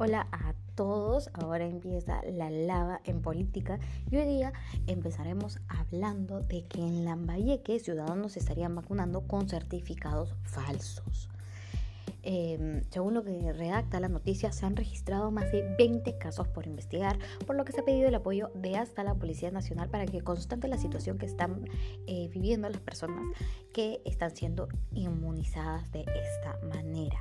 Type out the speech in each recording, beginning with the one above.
Hola a todos, ahora empieza la lava en política y hoy día empezaremos hablando de que en Lambayeque ciudadanos se estarían vacunando con certificados falsos. Em, según lo que redacta la noticia, se han registrado más de 20 casos por investigar, por lo que se ha pedido el apoyo de hasta la Policía Nacional para que constante la situación que están eh, viviendo las personas que están siendo inmunizadas de esta manera.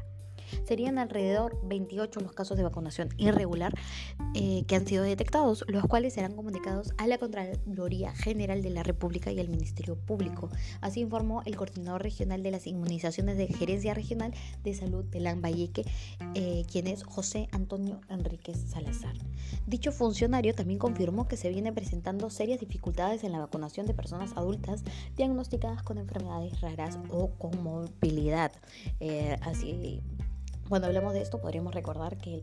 Serían alrededor 28 los casos de vacunación irregular eh, que han sido detectados, los cuales serán comunicados a la Contraloría General de la República y al Ministerio Público. Así informó el coordinador regional de las inmunizaciones de Gerencia Regional de Salud de Lambayeque, eh, quien es José Antonio Enríquez Salazar. Dicho funcionario también confirmó que se vienen presentando serias dificultades en la vacunación de personas adultas diagnosticadas con enfermedades raras o con movilidad. Eh, así cuando hablamos de esto, podríamos recordar que el,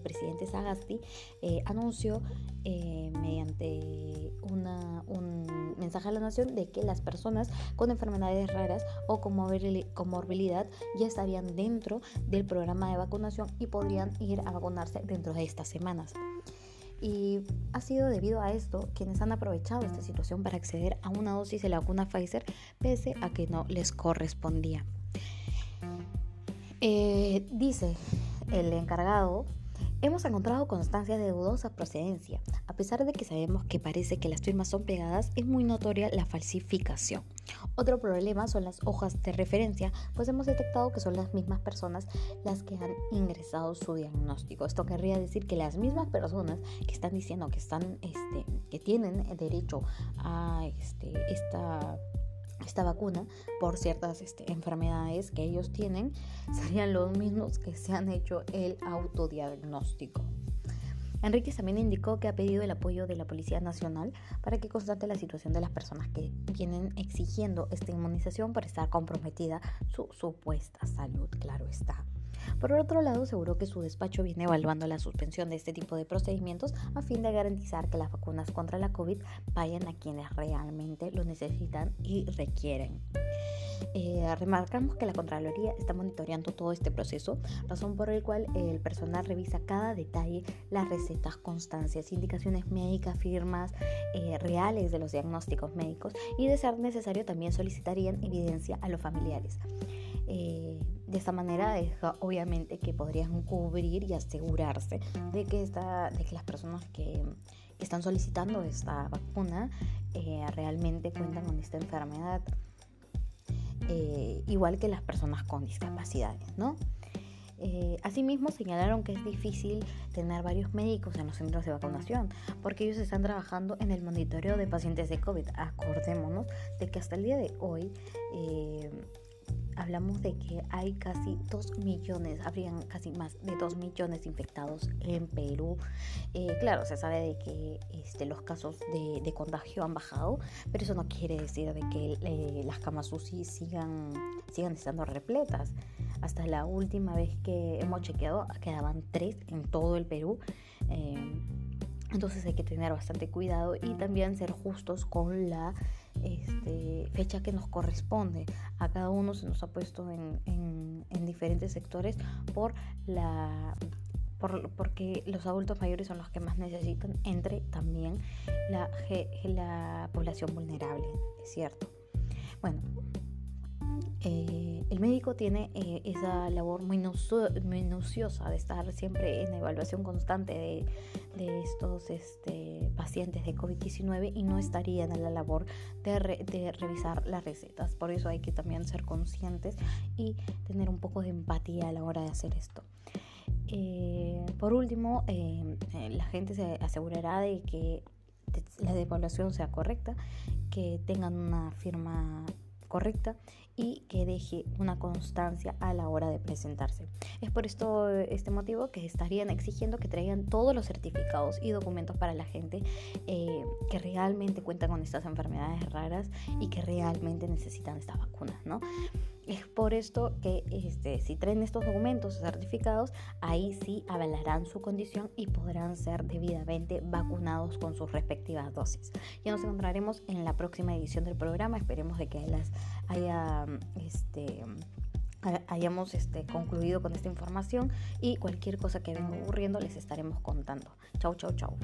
presidente Sagasti eh, anunció eh, mediante un mensaje a la nación de que las personas con enfermedades raras o con morbilidad ya estarían dentro del programa de vacunación y podrían ir a vacunarse dentro de estas semanas. Y ha sido debido a esto quienes han aprovechado esta situación para acceder a una dosis de la vacuna Pfizer pese a que no les correspondía. Eh, dice el encargado, hemos encontrado constancia de dudosa procedencia. A pesar de que sabemos que parece que las firmas son pegadas, es muy notoria la falsificación. Otro problema son las hojas de referencia, pues hemos detectado que son las mismas personas las que han ingresado su diagnóstico. Esto querría decir que las mismas personas que están diciendo que están, este, que tienen derecho a este, esta vacuna por ciertas este, enfermedades que ellos tienen serían los mismos que se han hecho el autodiagnóstico. Enrique también indicó que ha pedido el apoyo de la Policía Nacional para que constate la situación de las personas que vienen exigiendo esta inmunización para estar comprometida su supuesta salud, claro está. Por otro lado, aseguró que su despacho viene evaluando la suspensión de este tipo de procedimientos a fin de garantizar que las vacunas contra la COVID vayan a quienes realmente lo necesitan y requieren. Eh, remarcamos que la Contraloría está monitoreando todo este proceso, razón por el cual el personal revisa cada detalle, las recetas, constancias, indicaciones médicas, firmas eh, reales de los diagnósticos médicos y de ser necesario también solicitarían evidencia a los familiares. Eh, de esta manera, obviamente que podrían cubrir y asegurarse de que, esta, de que las personas que, están solicitando esta vacuna eh, realmente cuentan con esta enfermedad, eh, igual que las personas con discapacidades, ¿no? asimismo, señalaron que es difícil tener varios médicos en los centros de vacunación, porque ellos están trabajando en el monitoreo de pacientes de COVID. Acordémonos de que hasta el día de hoy hablamos de que hay casi 2 millones, habrían casi más de 2 millones infectados en Perú. Eh, claro, se sabe de que este, los casos de, contagio han bajado, pero eso no quiere decir de que eh, las camas UCI sigan, sigan estando repletas. Hasta la última vez que hemos chequeado quedaban 3 en todo el Perú. Eh, entonces hay que tener bastante cuidado y también ser justos con la este, fecha que nos corresponde. A cada uno se nos ha puesto en, diferentes sectores por la porque los adultos mayores son los que más necesitan, entre también la, la población vulnerable, es cierto. Bueno, eh, el médico tiene eh, esa labor muy minuciosa de estar siempre en evaluación constante de, estos este, pacientes de COVID-19 y no estaría en la labor de, revisar las recetas. Por eso hay que también ser conscientes y tener un poco de empatía a la hora de hacer esto. Eh, por último, la gente se asegurará de que la evaluación sea correcta, que tengan una firma correcta y que deje una constancia a la hora de presentarse. Es por esto, este motivo que estarían exigiendo que traigan todos los certificados y documentos para la gente eh, que realmente cuentan con estas enfermedades raras y que realmente necesitan esta vacuna, ¿no? Es por esto que este, si traen estos documentos certificados, ahí sí avalarán su condición y podrán ser debidamente vacunados con sus respectivas dosis. Ya nos encontraremos en la próxima edición del programa. Esperemos de que las este, hayamos este, concluido con esta información y cualquier cosa que venga ocurriendo les estaremos contando. Chau, chau, chau.